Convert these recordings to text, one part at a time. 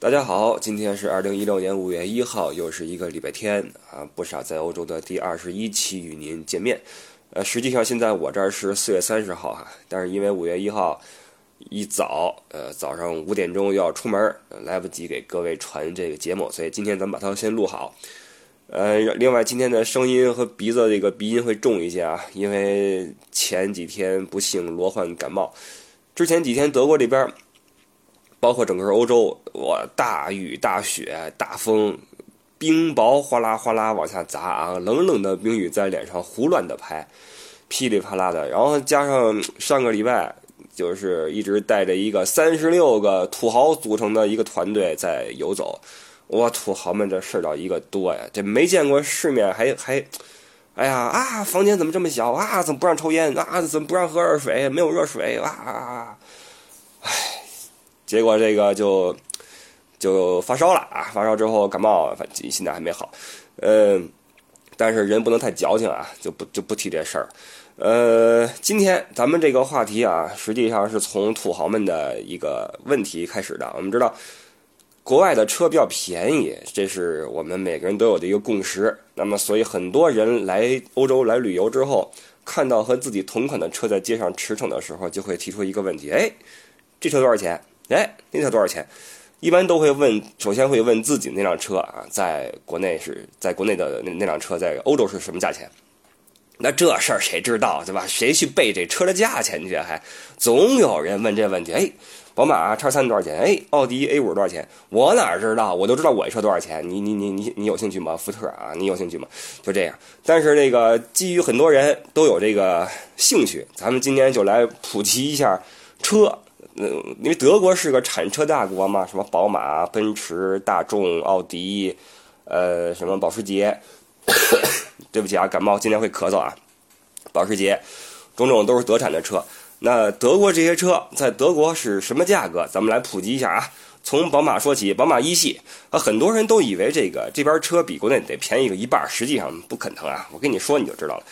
大家好，今天是二零一六年五月一号，又是一个礼拜天啊！不傻在欧洲的第二十一期与您见面。呃，实际上现在我这儿是四月三十号哈，但是因为五月一号一早，呃，早上五点钟要出门，来不及给各位传这个节目，所以今天咱们把它先录好。呃，另外今天的声音和鼻子这个鼻音会重一些啊，因为前几天不幸罗患感冒，之前几天德国这边。包括整个欧洲，我大雨大雪大风，冰雹哗啦哗啦往下砸啊！冷冷的冰雨在脸上胡乱的拍，噼里啪啦的。然后加上上个礼拜，就是一直带着一个三十六个土豪组成的一个团队在游走。哇，土豪们这事儿倒一个多呀！这没见过世面，还还，哎呀啊！房间怎么这么小啊？怎么不让抽烟啊？怎么不让喝热水？没有热水啊！唉。结果这个就就发烧了啊！发烧之后感冒，反正现在还没好。嗯，但是人不能太矫情啊，就不就不提这事儿。呃，今天咱们这个话题啊，实际上是从土豪们的一个问题开始的。我们知道，国外的车比较便宜，这是我们每个人都有的一个共识。那么，所以很多人来欧洲来旅游之后，看到和自己同款的车在街上驰骋的时候，就会提出一个问题：哎，这车多少钱？哎，那车多少钱？一般都会问，首先会问自己那辆车啊，在国内是在国内的那那辆车在欧洲是什么价钱？那这事儿谁知道对吧？谁去背这车的价钱去？还总有人问这问题。哎，宝马叉三多少钱？哎，奥迪 A 五多少钱？我哪知道？我都知道我这车多少钱。你你你你你有兴趣吗？福特啊，你有兴趣吗？就这样。但是那个基于很多人都有这个兴趣，咱们今天就来普及一下车。嗯，因为德国是个产车大国嘛，什么宝马、奔驰、大众、奥迪，呃，什么保时捷，对不起啊，感冒今天会咳嗽啊。保时捷，种种都是德产的车。那德国这些车在德国是什么价格？咱们来普及一下啊。从宝马说起，宝马一系啊，很多人都以为这个这边车比国内得便宜个一半，实际上不可能啊。我跟你说你就知道了，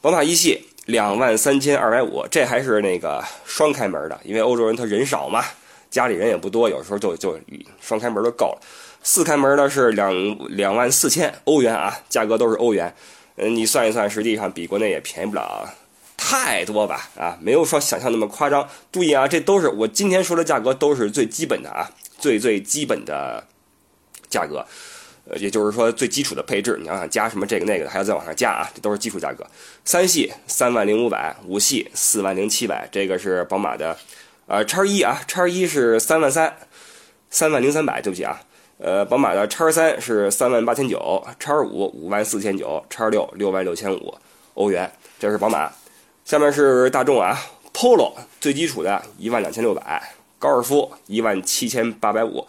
宝马一系。两万三千二百五，这还是那个双开门的，因为欧洲人他人少嘛，家里人也不多，有时候就就双开门就够了。四开门的是两两万四千欧元啊，价格都是欧元。嗯，你算一算，实际上比国内也便宜不了太多吧？啊，没有说想象那么夸张。注意啊，这都是我今天说的价格，都是最基本的啊，最最基本的价格。呃，也就是说最基础的配置，你要想加什么这个那个的，还要再往上加啊，这都是基础价格。三系三万零五百，五系四万零七百，这个是宝马的，呃，叉一啊，叉一是三万三，三万零三百，对不起啊，呃，宝马的叉三是三万八千九，叉五五万四千九，叉六六万六千五欧元，这是宝马。下面是大众啊，Polo 最基础的一万两千六百，高尔夫一万七千八百五。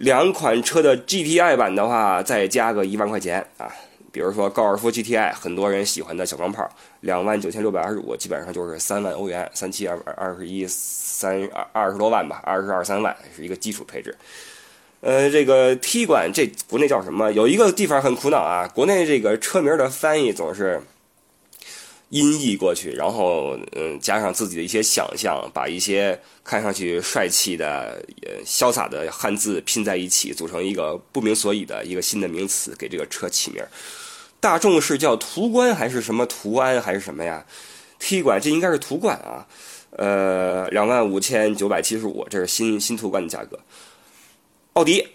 两款车的 GTI 版的话，再加个一万块钱啊，比如说高尔夫 GTI，很多人喜欢的小钢炮，两万九千六百二十五，基本上就是三万欧元，三七二二十一三二二十多万吧，二十二三万是一个基础配置。呃，这个 T 管这国内叫什么？有一个地方很苦恼啊，国内这个车名的翻译总是。音译过去，然后嗯，加上自己的一些想象，把一些看上去帅气的、呃潇洒的汉字拼在一起，组成一个不明所以的一个新的名词，给这个车起名。大众是叫途观还是什么途安还是什么呀？T 管这应该是途观啊，呃，两万五千九百七十五，这是新新途观的价格。奥迪。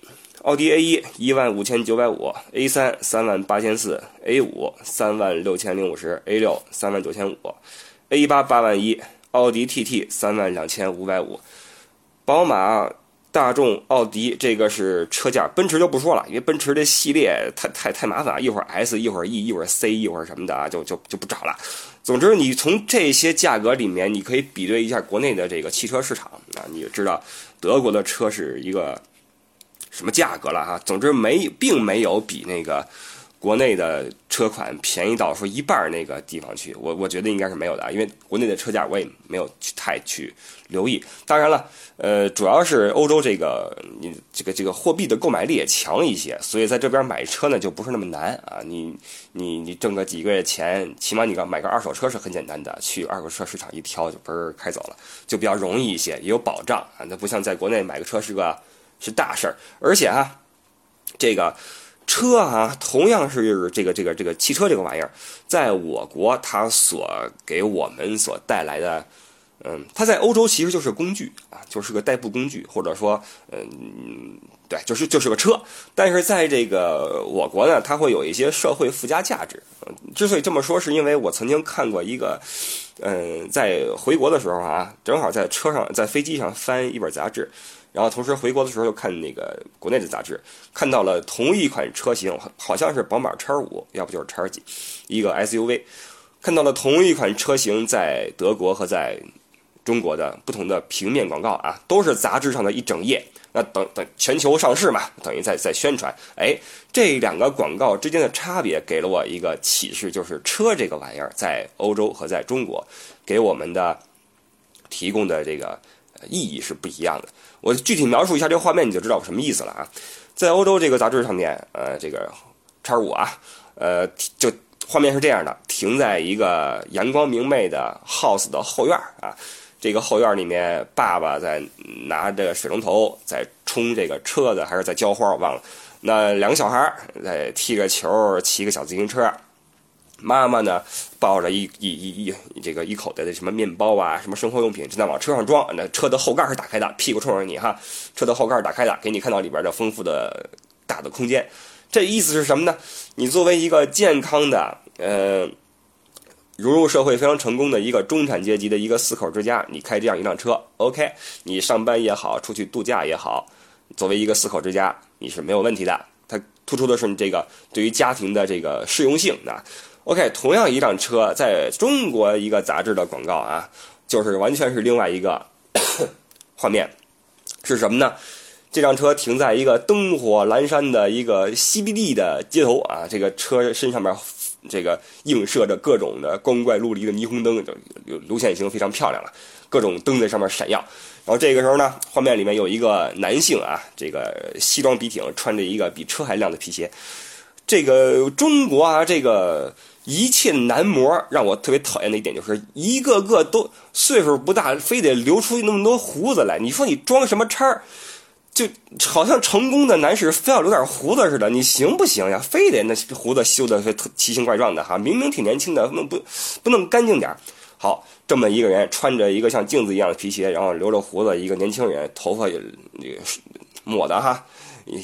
奥迪 A 一一万五千九百五，A 三三万八千四，A 五三万六千零五十，A 六三万九千五，A 八八万一，奥迪 TT 三万两千五百五，宝马、大众、奥迪这个是车价，奔驰就不说了，因为奔驰这系列太太太麻烦，一会儿 S 一会儿 E 一会儿 C 一会儿什么的啊，就就就不找了。总之，你从这些价格里面，你可以比对一下国内的这个汽车市场啊，你就知道德国的车是一个。什么价格了哈？总之没，并没有比那个国内的车款便宜到说一半那个地方去。我我觉得应该是没有的，因为国内的车价我也没有去太去留意。当然了，呃，主要是欧洲这个你这个这个货币的购买力也强一些，所以在这边买车呢就不是那么难啊。你你你挣个几个月钱，起码你个买个二手车是很简单的，去二手车市场一挑就嘣儿开走了，就比较容易一些，也有保障啊。那不像在国内买个车是个。是大事儿。而且啊，这个车啊，同样是这个这个这个汽车这个玩意儿，在我国它所给我们所带来的。嗯，它在欧洲其实就是工具啊，就是个代步工具，或者说，嗯，对，就是就是个车。但是在这个我国呢，它会有一些社会附加价值。之所以这么说，是因为我曾经看过一个，嗯，在回国的时候啊，正好在车上，在飞机上翻一本杂志，然后同时回国的时候又看那个国内的杂志，看到了同一款车型，好像是宝马叉五，要不就是叉几，一个 SUV，看到了同一款车型在德国和在。中国的不同的平面广告啊，都是杂志上的一整页。那等等全球上市嘛，等于在在宣传。哎，这两个广告之间的差别给了我一个启示，就是车这个玩意儿在欧洲和在中国给我们的提供的这个意义是不一样的。我具体描述一下这个画面，你就知道我什么意思了啊。在欧洲这个杂志上面，呃，这个叉五啊，呃，就画面是这样的，停在一个阳光明媚的 house 的后院啊。这个后院里面，爸爸在拿着水龙头在冲这个车子，还是在浇花，忘了。那两个小孩在踢个球，骑个小自行车。妈妈呢，抱着一一一一这个一口袋的什么面包啊，什么生活用品，正在往车上装。那车的后盖是打开的，屁股冲着你哈。车的后盖是打开的，给你看到里边的丰富的大的空间。这意思是什么呢？你作为一个健康的，呃。融入社会非常成功的一个中产阶级的一个四口之家，你开这样一辆车，OK，你上班也好，出去度假也好，作为一个四口之家，你是没有问题的。它突出的是你这个对于家庭的这个适用性啊。OK，同样一辆车，在中国一个杂志的广告啊，就是完全是另外一个 画面，是什么呢？这辆车停在一个灯火阑珊的一个 CBD 的街头啊，这个车身上面。这个映射着各种的光怪陆离的霓虹灯，就流线型非常漂亮了，各种灯在上面闪耀。然后这个时候呢，画面里面有一个男性啊，这个西装笔挺，穿着一个比车还亮的皮鞋。这个中国啊，这个一切男模让我特别讨厌的一点就是，一个个都岁数不大，非得留出那么多胡子来。你说你装什么叉儿？就好像成功的男士非要留点胡子似的，你行不行呀？非得那胡子修的特奇形怪状的哈，明明挺年轻的，能不不弄干净点？好，这么一个人穿着一个像镜子一样的皮鞋，然后留着胡子，一个年轻人，头发也抹的哈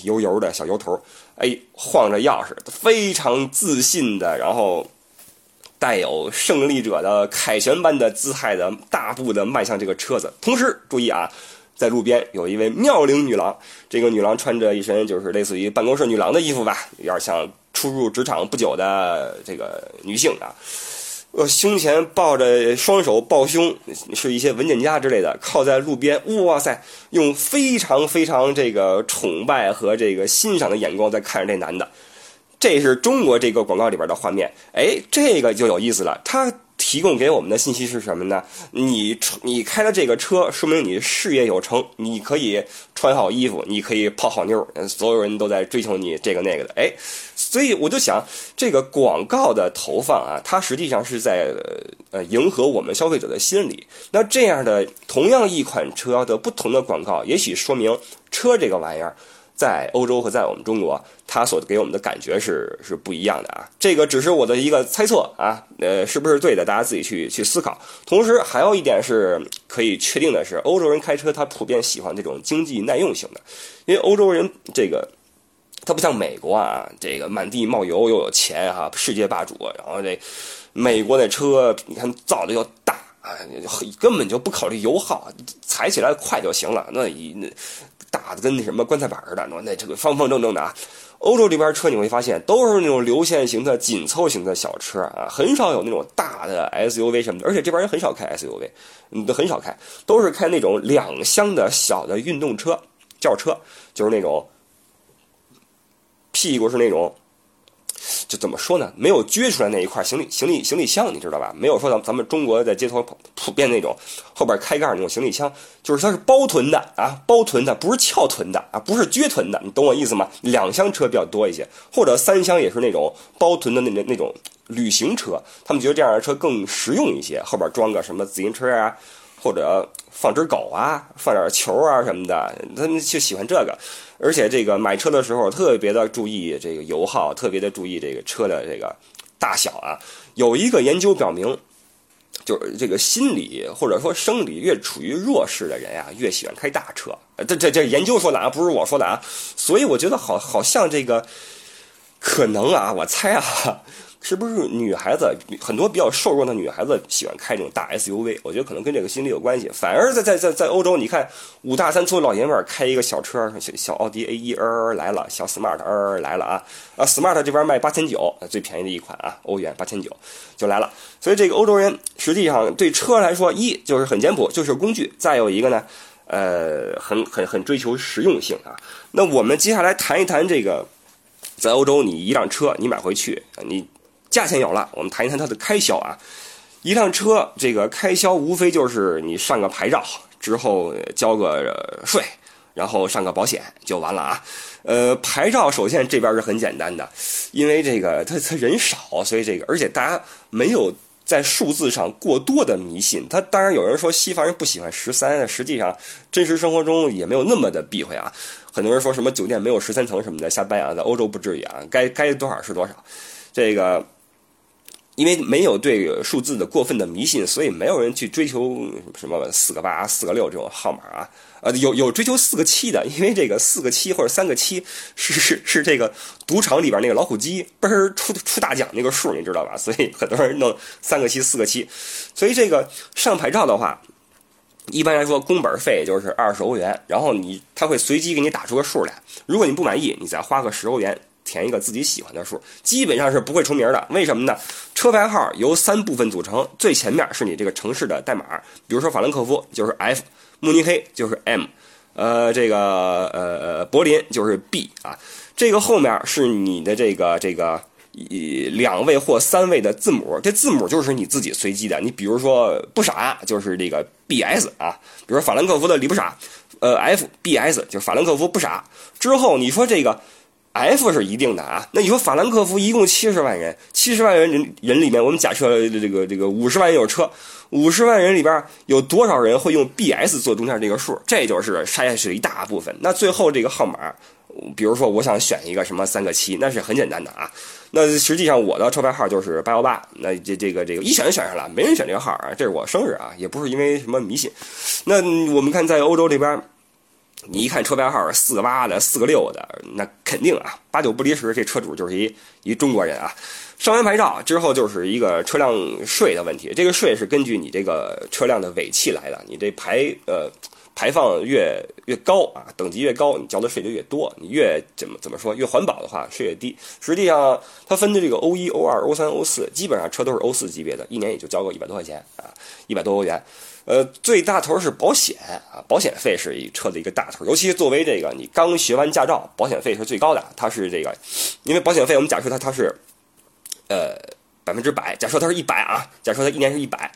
油油的小油头，哎，晃着钥匙，非常自信的，然后带有胜利者的凯旋般的姿态的大步的迈向这个车子，同时注意啊。在路边有一位妙龄女郎，这个女郎穿着一身就是类似于办公室女郎的衣服吧，有点像初入职场不久的这个女性啊。呃，胸前抱着双手抱胸，是一些文件夹之类的，靠在路边。哇塞，用非常非常这个崇拜和这个欣赏的眼光在看着这男的。这是中国这个广告里边的画面，哎，这个就有意思了，他。提供给我们的信息是什么呢？你你开了这个车，说明你事业有成，你可以穿好衣服，你可以泡好妞，所有人都在追求你这个那个的。哎，所以我就想，这个广告的投放啊，它实际上是在呃迎合我们消费者的心理。那这样的同样一款车的不同的广告，也许说明车这个玩意儿。在欧洲和在我们中国，它所给我们的感觉是是不一样的啊。这个只是我的一个猜测啊，呃，是不是对的？大家自己去去思考。同时，还有一点是可以确定的是，欧洲人开车他普遍喜欢这种经济耐用型的，因为欧洲人这个他不像美国啊，这个满地冒油又有钱哈，世界霸主。然后这美国那车你看造的又大啊，根本就不考虑油耗，踩起来快就行了。那一那。打的跟那什么棺材板似的，那这个方方正正的啊。欧洲这边车你会发现都是那种流线型的紧凑型的小车啊，很少有那种大的 SUV 什么的。而且这边人很少开 SUV，嗯，都很少开，都是开那种两厢的小的运动车、轿车，就是那种屁股是那种。就怎么说呢？没有撅出来那一块行李行李行李箱，你知道吧？没有说咱咱们中国在街头普遍那种后边开盖那种行李箱，就是它是包臀的啊，包臀的，不是翘臀的啊，不是撅臀的，你懂我意思吗？两厢车比较多一些，或者三厢也是那种包臀的那那那种旅行车，他们觉得这样的车更实用一些，后边装个什么自行车啊，或者放只狗啊，放点球啊什么的，他们就喜欢这个。而且这个买车的时候特别的注意这个油耗，特别的注意这个车的这个大小啊。有一个研究表明，就是这个心理或者说生理越处于弱势的人啊，越喜欢开大车。这这这研究说的啊，不是我说的啊。所以我觉得好好像这个可能啊，我猜啊。是不是女孩子很多比较瘦弱的女孩子喜欢开这种大 SUV？我觉得可能跟这个心理有关系。反而在在在在欧洲，你看五大三粗老爷们儿开一个小车，小小奥迪 A 一儿来了，小 Smart 儿来了啊啊！Smart 这边卖八千九，最便宜的一款啊，欧元八千九就来了。所以这个欧洲人实际上对车来说，一就是很简朴，就是工具；再有一个呢，呃，很很很追求实用性啊。那我们接下来谈一谈这个，在欧洲你一辆车你买回去你。价钱有了，我们谈一谈它的开销啊。一辆车这个开销无非就是你上个牌照之后交个税，然后上个保险就完了啊。呃，牌照首先这边是很简单的，因为这个它它人少，所以这个而且大家没有在数字上过多的迷信。他当然有人说西方人不喜欢十三，实际上真实生活中也没有那么的避讳啊。很多人说什么酒店没有十三层什么的瞎掰啊，在欧洲不至于啊，该该多少是多少，这个。因为没有对数字的过分的迷信，所以没有人去追求什么四个八、四个六这种号码啊。呃，有有追求四个七的，因为这个四个七或者三个七是是是这个赌场里边那个老虎机嘣出出大奖那个数，你知道吧？所以很多人弄三个七、四个七。所以这个上牌照的话，一般来说工本费就是二十欧元，然后你他会随机给你打出个数来，如果你不满意，你再花个十欧元。填一个自己喜欢的数，基本上是不会重名的。为什么呢？车牌号由三部分组成，最前面是你这个城市的代码，比如说法兰克福就是 F，慕尼黑就是 M，呃，这个呃柏林就是 B 啊。这个后面是你的这个这个一两位或三位的字母，这字母就是你自己随机的。你比如说不傻就是这个 BS 啊，比如说法兰克福的李不傻，呃 FBS 就是法兰克福不傻。之后你说这个。F 是一定的啊，那你说法兰克福一共七十万人，七十万人人人里面，我们假设这个这个五十万人有车，五十万人里边有多少人会用 BS 做中间这个数？这就是筛下去一大部分。那最后这个号码，比如说我想选一个什么三个七，那是很简单的啊。那实际上我的车牌号就是八幺八，那这这个这个一选就选上了，没人选这个号啊，这是我生日啊，也不是因为什么迷信。那我们看在欧洲这边。你一看车牌号四个八的、四个六的，那肯定啊，八九不离十，这车主就是一一中国人啊。上完牌照之后，就是一个车辆税的问题。这个税是根据你这个车辆的尾气来的，你这排呃排放越越高啊，等级越高，你交的税就越多。你越怎么怎么说越环保的话，税越低。实际上，它分的这个欧一、欧二、欧三、欧四，基本上车都是欧四级别的，一年也就交个一百多块钱啊，一百多欧元。呃，最大头是保险啊，保险费是一车的一个大头，尤其作为这个你刚学完驾照，保险费是最高的。它是这个，因为保险费我们假设它它是，呃百分之百，假设它是一百啊，假设它一年是一百，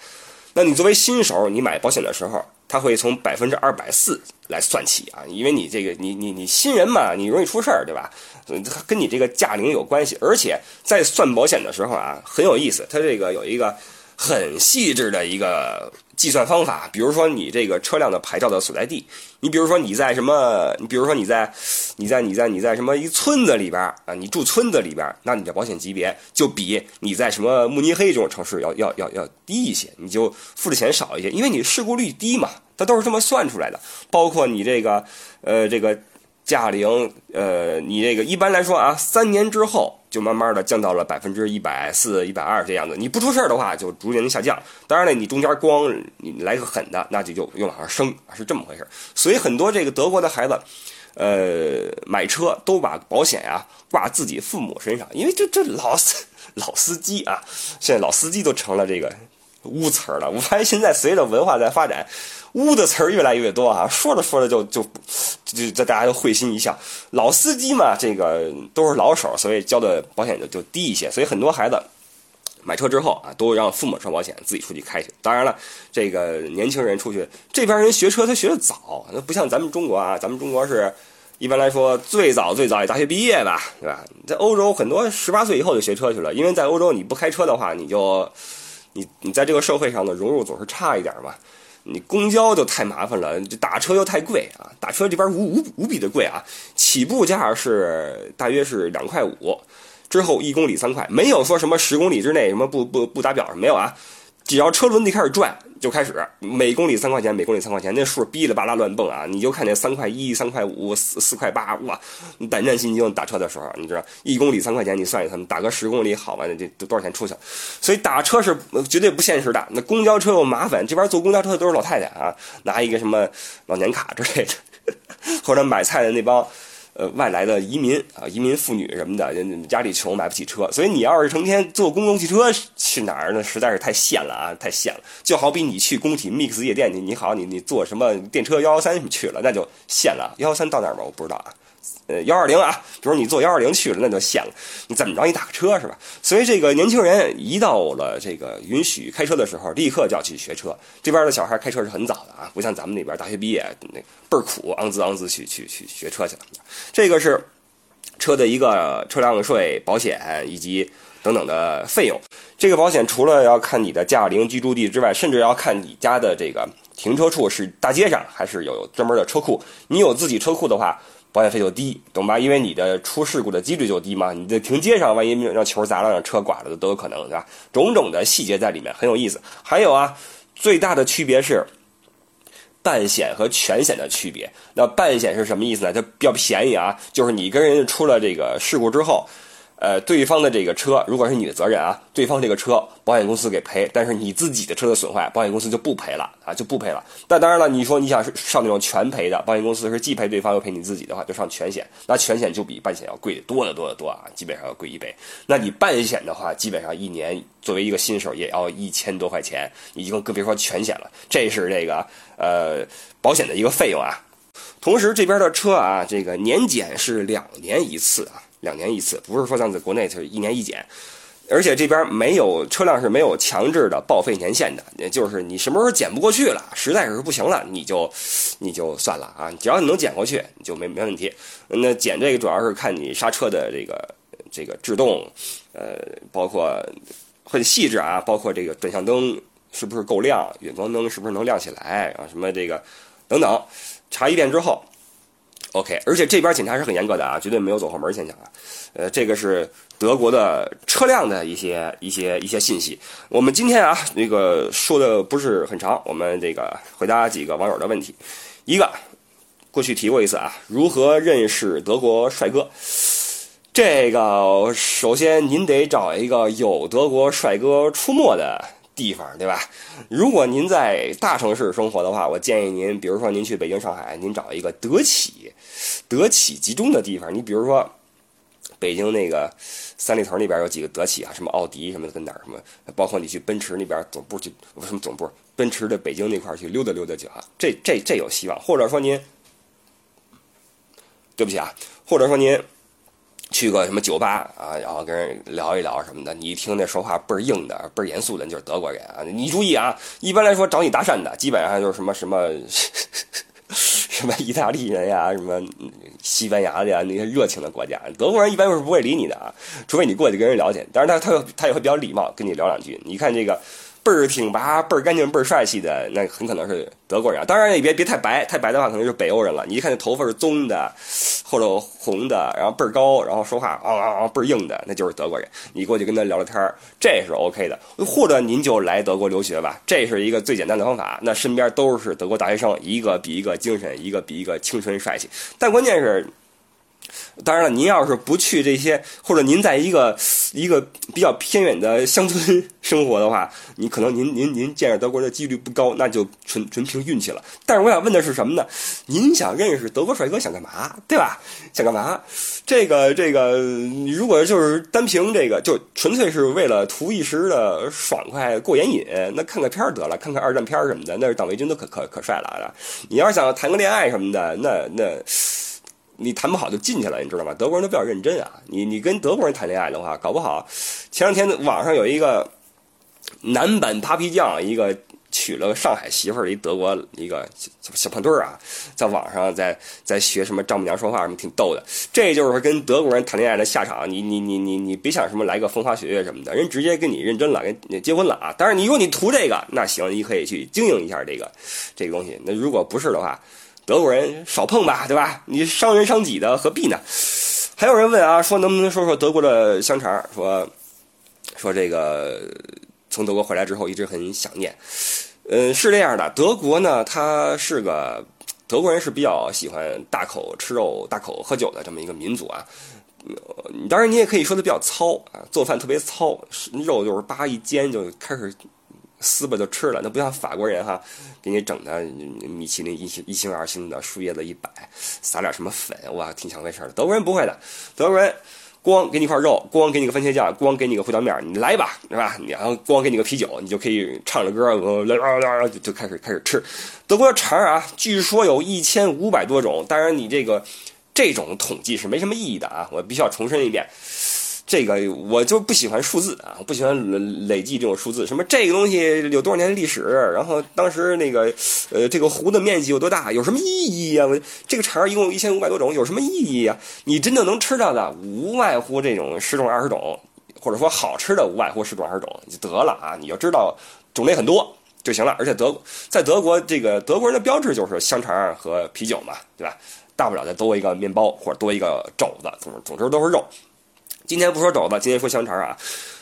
那你作为新手，你买保险的时候，它会从百分之二百四来算起啊，因为你这个你你你新人嘛，你容易出事儿，对吧？跟你这个驾龄有关系，而且在算保险的时候啊，很有意思，它这个有一个很细致的一个。计算方法，比如说你这个车辆的牌照的所在地，你比如说你在什么，你比如说你在，你在你在你在什么一村子里边啊，你住村子里边，那你的保险级别就比你在什么慕尼黑这种城市要要要要低一些，你就付的钱少一些，因为你事故率低嘛，它都是这么算出来的，包括你这个呃这个。驾龄，呃，你这个一般来说啊，三年之后就慢慢的降到了百分之一百四、一百二这样子。你不出事儿的话，就逐年的下降。当然了，你中间光你来个狠的，那就就又往上升，是这么回事。所以很多这个德国的孩子，呃，买车都把保险呀挂自己父母身上，因为这这老司老司机啊，现在老司机都成了这个污词儿了。我发现现在随着文化在发展。污的词儿越来越多啊，说着说着就就就就大家就会心一笑。老司机嘛，这个都是老手，所以交的保险就就低一些。所以很多孩子买车之后啊，都让父母上保险，自己出去开去。当然了，这个年轻人出去，这边人学车他学的早，那不像咱们中国啊，咱们中国是一般来说最早最早也大学毕业吧，对吧？在欧洲很多十八岁以后就学车去了，因为在欧洲你不开车的话，你就你你在这个社会上的融入总是差一点嘛。你公交就太麻烦了，这打车又太贵啊，打车这边无无无比的贵啊，起步价是大约是两块五，之后一公里三块，没有说什么十公里之内什么不不不打表没有啊。只要车轮子开始转，就开始每公里三块钱，每公里三块钱，那数哔哩吧啦乱蹦啊！你就看见三块一、三块五、四四块八，哇，胆战心惊。打车的时候，你知道一公里三块钱，你算一算，打个十公里，好吧，那这多少钱出去？所以打车是绝对不现实的。那公交车又麻烦，这边坐公交车的都是老太太啊，拿一个什么老年卡之类的，或者买菜的那帮。呃，外来的移民啊，移民妇女什么的，家里穷买不起车，所以你要是成天坐公共汽车去哪儿呢？实在是太限了啊，太限了。就好比你去工体 Mix 夜店，你你好，你你坐什么电车幺幺三去了，那就限了。幺幺三到哪儿吗？我不知道啊。呃，幺二零啊，比如你坐幺二零去了，那就闲了。你怎么着？你打个车是吧？所以这个年轻人一到了这个允许开车的时候，立刻就要去学车。这边的小孩开车是很早的啊，不像咱们那边大学毕业那倍儿苦，昂滋昂滋去去去学车去了。这个是车的一个车辆税、保险以及等等的费用。这个保险除了要看你的驾龄、居住地之外，甚至要看你家的这个停车处是大街上还是有专门的车库。你有自己车库的话。保险费就低，懂吧？因为你的出事故的几率就低嘛。你在停街上，万一让球砸了，让车剐了都有可能，对吧？种种的细节在里面很有意思。还有啊，最大的区别是半险和全险的区别。那半险是什么意思呢？它比较便宜啊，就是你跟人家出了这个事故之后。呃，对方的这个车如果是你的责任啊，对方这个车保险公司给赔，但是你自己的车的损坏，保险公司就不赔了啊，就不赔了。但当然了，你说你想上那种全赔的，保险公司是既赔对方又赔你自己的话，就上全险，那全险就比半险要贵得多得多得多啊，基本上要贵一倍。那你半险的话，基本上一年作为一个新手也要一千多块钱，已经更别说全险了。这是这个呃保险的一个费用啊。同时这边的车啊，这个年检是两年一次啊。两年一次，不是说像在国内是一年一检，而且这边没有车辆是没有强制的报废年限的，也就是你什么时候检不过去了，实在是不行了，你就你就算了啊，只要你能检过去，你就没没问题。那检这个主要是看你刹车的这个这个制动，呃，包括很细致啊，包括这个转向灯是不是够亮，远光灯是不是能亮起来啊，什么这个等等，查一遍之后。OK，而且这边检查是很严格的啊，绝对没有走后门现象啊。呃，这个是德国的车辆的一些一些一些信息。我们今天啊，那个说的不是很长，我们这个回答几个网友的问题。一个，过去提过一次啊，如何认识德国帅哥？这个首先您得找一个有德国帅哥出没的。地方对吧？如果您在大城市生活的话，我建议您，比如说您去北京、上海，您找一个德企、德企集中的地方。你比如说，北京那个三里屯那边有几个德企啊，什么奥迪什么的，跟哪儿什么，包括你去奔驰那边总部去，什么总部，奔驰的北京那块去溜达溜达去啊，这这这有希望。或者说您，对不起啊，或者说您。去个什么酒吧啊，然后跟人聊一聊什么的，你一听那说话倍儿硬的，倍儿严肃的，就是德国人啊。你注意啊，一般来说找你搭讪的，基本上就是什么什么 什么意大利人呀，什么西班牙的呀，那些热情的国家。德国人一般是不会理你的啊，除非你过去跟人聊去。但是他他他也会比较礼貌，跟你聊两句。你看这个。倍儿挺拔，倍儿干净，倍儿帅气的，那很可能是德国人。当然也别别太白，太白的话可能是北欧人了。你一看那头发是棕的，或者红的，然后倍儿高，然后说话啊啊啊倍儿硬的，那就是德国人。你过去跟他聊聊天儿，这是 OK 的。或者您就来德国留学吧，这是一个最简单的方法。那身边都是德国大学生，一个比一个精神，一个比一个青春帅气。但关键是。当然了，您要是不去这些，或者您在一个一个比较偏远的乡村生活的话，你可能您您您见着德国的几率不高，那就纯纯凭运气了。但是我想问的是什么呢？您想认识德国帅哥想干嘛？对吧？想干嘛？这个这个，如果就是单凭这个，就纯粹是为了图一时的爽快过眼瘾，那看个片儿得了，看看二战片什么的，那是党卫军都可可可帅了。你要是想谈个恋爱什么的，那那。你谈不好就进去了，你知道吗？德国人都比较认真啊。你你跟德国人谈恋爱的话，搞不好前两天网上有一个男版 Papi 酱，一个娶了个上海媳妇儿，一德国一个小胖墩儿啊，在网上在在学什么丈母娘说话什么，挺逗的。这就是跟德国人谈恋爱的下场。你你你你你别想什么来个风花雪月什么的，人直接跟你认真了，跟你结婚了啊。但是你如果你图这个，那行，你可以去经营一下这个这个东西。那如果不是的话，德国人少碰吧，对吧？你伤人伤己的，何必呢？还有人问啊，说能不能说说德国的香肠？说说这个。从德国回来之后，一直很想念。嗯，是这样的，德国呢，他是个德国人，是比较喜欢大口吃肉、大口喝酒的这么一个民族啊。当然，你也可以说他比较糙啊，做饭特别糙，肉就是叭一煎就开始撕吧就吃了。那不像法国人哈，给你整的米其林一星一星二星的，树叶子一摆，撒点什么粉，哇，挺想回事的。德国人不会的，德国人。光给你块肉，光给你个番茄酱，光给你个胡椒面，你来吧，是吧？你然后光给你个啤酒，你就可以唱着歌，就就开始开始吃。德国的肠啊，据说有一千五百多种，当然你这个这种统计是没什么意义的啊，我必须要重申一遍。这个我就不喜欢数字啊，我不喜欢累累计这种数字。什么这个东西有多少年的历史？然后当时那个呃，这个湖的面积有多大？有什么意义啊？这个肠一共一千五百多种，有什么意义啊？你真正能吃到的，无外乎这种十种二十种，或者说好吃的无外乎十种二十种就得了啊！你就知道种类很多就行了。而且德在德国，这个德国人的标志就是香肠和啤酒嘛，对吧？大不了再多一个面包或者多一个肘子，总总之都是肉。今天不说肘子，今天说香肠啊。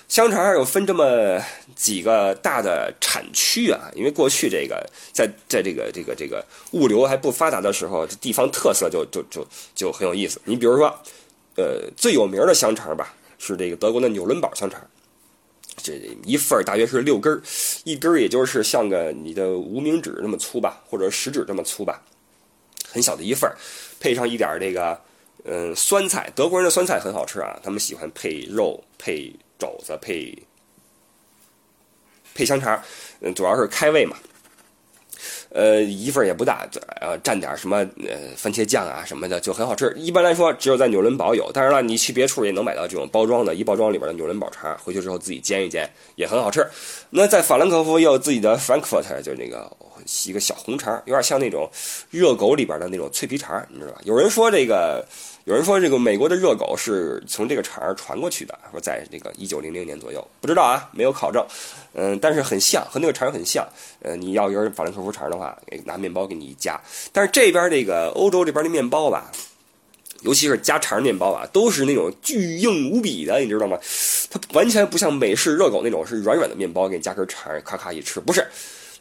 香肠有分这么几个大的产区啊，因为过去这个在在这个这个这个物流还不发达的时候，这地方特色就就就就很有意思。你比如说，呃，最有名的香肠吧，是这个德国的纽伦堡香肠，这一份大约是六根儿，一根儿也就是像个你的无名指那么粗吧，或者食指这么粗吧，很小的一份儿，配上一点这个。嗯，酸菜，德国人的酸菜很好吃啊，他们喜欢配肉、配肘子、配配香肠，嗯，主要是开胃嘛。呃，一份也不大，呃，蘸点什么呃番茄酱啊什么的就很好吃。一般来说，只有在纽伦堡有，当然了，你去别处也能买到这种包装的，一包装里边的纽伦堡肠，回去之后自己煎一煎也很好吃。那在法兰克福也有自己的 Frankfurt，就那个一个小红肠，有点像那种热狗里边的那种脆皮肠，你知道吧？有人说这个。有人说这个美国的热狗是从这个肠儿传过去的，说在这个一九零零年左右，不知道啊，没有考证。嗯，但是很像，和那个肠儿很像。呃，你要一根法兰克福肠的话，拿面包给你一夹。但是这边这个欧洲这边的面包吧，尤其是加肠面包啊，都是那种巨硬无比的，你知道吗？它完全不像美式热狗那种是软软的面包，给你加根肠，咔咔一吃，不是。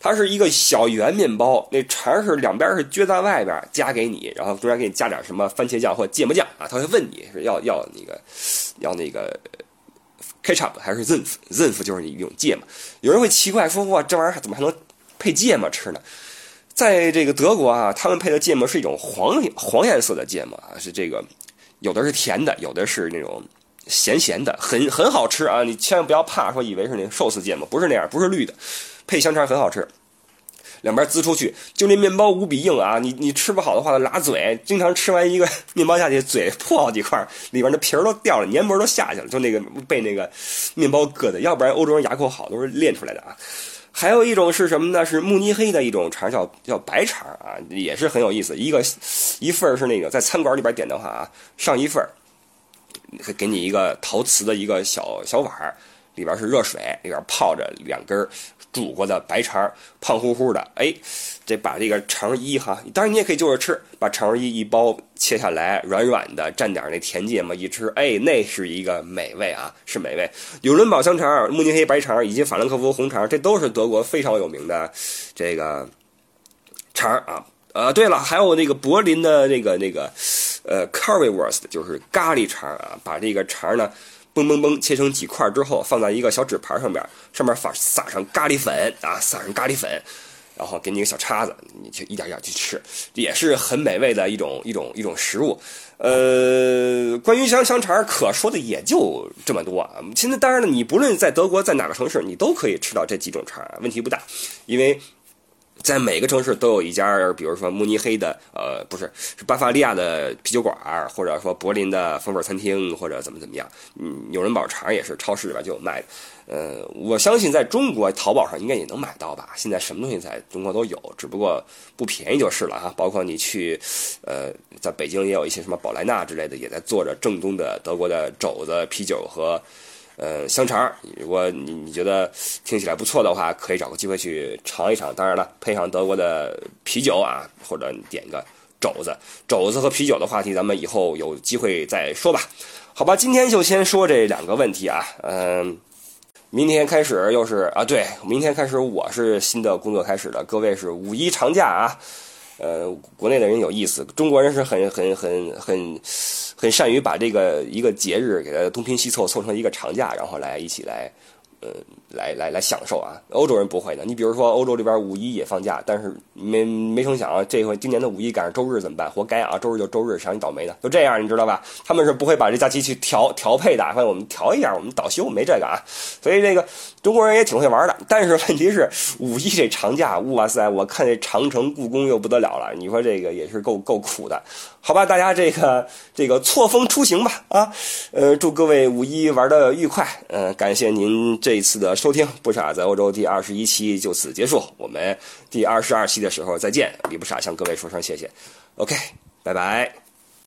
它是一个小圆面包，那肠是两边是撅在外边，夹给你，然后中间给你加点什么番茄酱或芥末酱啊。他会问你是要要那个要那个 ketchup 还是 zinf zinf 就是你用芥末。有人会奇怪说哇，这玩意儿怎么还能配芥末吃呢？在这个德国啊，他们配的芥末是一种黄黄颜色的芥末啊，是这个有的是甜的，有的是那种咸咸的，很很好吃啊。你千万不要怕说以为是那寿司芥末，不是那样，不是绿的。配香肠很好吃，两边滋出去，就那面包无比硬啊！你你吃不好的话，拉嘴，经常吃完一个 面包下去，嘴破好几块，里边的皮儿都掉了，黏膜都下去了，就那个被那个面包硌的。要不然欧洲人牙口好，都是练出来的啊。还有一种是什么呢？是慕尼黑的一种肠，叫叫白肠啊，也是很有意思。一个一份是那个在餐馆里边点的话啊，上一份给你一个陶瓷的一个小小碗里边是热水，里边泡着两根煮过的白肠，胖乎乎的，哎，这把这个肠衣哈，当然你也可以就着吃，把肠衣一包切下来，软软的，蘸点那甜芥末一吃，哎，那是一个美味啊，是美味。纽伦堡香肠、慕尼黑白肠以及法兰克福红肠，这都是德国非常有名的这个肠啊。呃，对了，还有那个柏林的那个那个呃 currywurst，就是咖喱肠啊，把这个肠呢。嘣嘣嘣，切成几块之后，放在一个小纸盘上边，上面撒撒上咖喱粉啊，撒上咖喱粉，然后给你一个小叉子，你就一点点去吃，也是很美味的一种一种一种食物。呃，关于香香肠，可说的也就这么多。现在当然了，你不论在德国在哪个城市，你都可以吃到这几种肠，问题不大，因为在每个城市都有一家，比如说慕尼黑的，呃，不是，是巴伐利亚的啤酒馆，或者说柏林的风味餐厅，或者怎么怎么样。嗯，纽伦堡肠也是超市里边就有卖的。呃，我相信在中国淘宝上应该也能买到吧？现在什么东西在中国都有，只不过不便宜就是了哈。包括你去，呃，在北京也有一些什么宝莱纳之类的，也在做着正宗的德国的肘子、啤酒和。呃，香肠，如果你你觉得听起来不错的话，可以找个机会去尝一尝。当然了，配上德国的啤酒啊，或者点个肘子。肘子和啤酒的话题，咱们以后有机会再说吧。好吧，今天就先说这两个问题啊。嗯，明天开始又是啊，对，明天开始我是新的工作开始的，各位是五一长假啊。呃，国内的人有意思，中国人是很很很很很善于把这个一个节日给它东拼西凑，凑成一个长假，然后来一起来。呃，来来来享受啊！欧洲人不会的。你比如说，欧洲这边五一也放假，但是没没成想啊，这回今年的五一赶上周日怎么办？活该啊！周日就周日，谁让你倒霉的？就这样，你知道吧？他们是不会把这假期去调调配的。反正我们调一下，我们倒休没这个啊。所以这个中国人也挺会玩的。但是问题是，五一这长假，哇塞！我看这长城、故宫又不得了了。你说这个也是够够苦的。好吧，大家这个这个错峰出行吧啊！呃，祝各位五一玩的愉快。嗯，感谢您这。一次的收听，不傻在欧洲第二十一期就此结束，我们第二十二期的时候再见。李不傻向各位说声谢谢，OK，拜拜。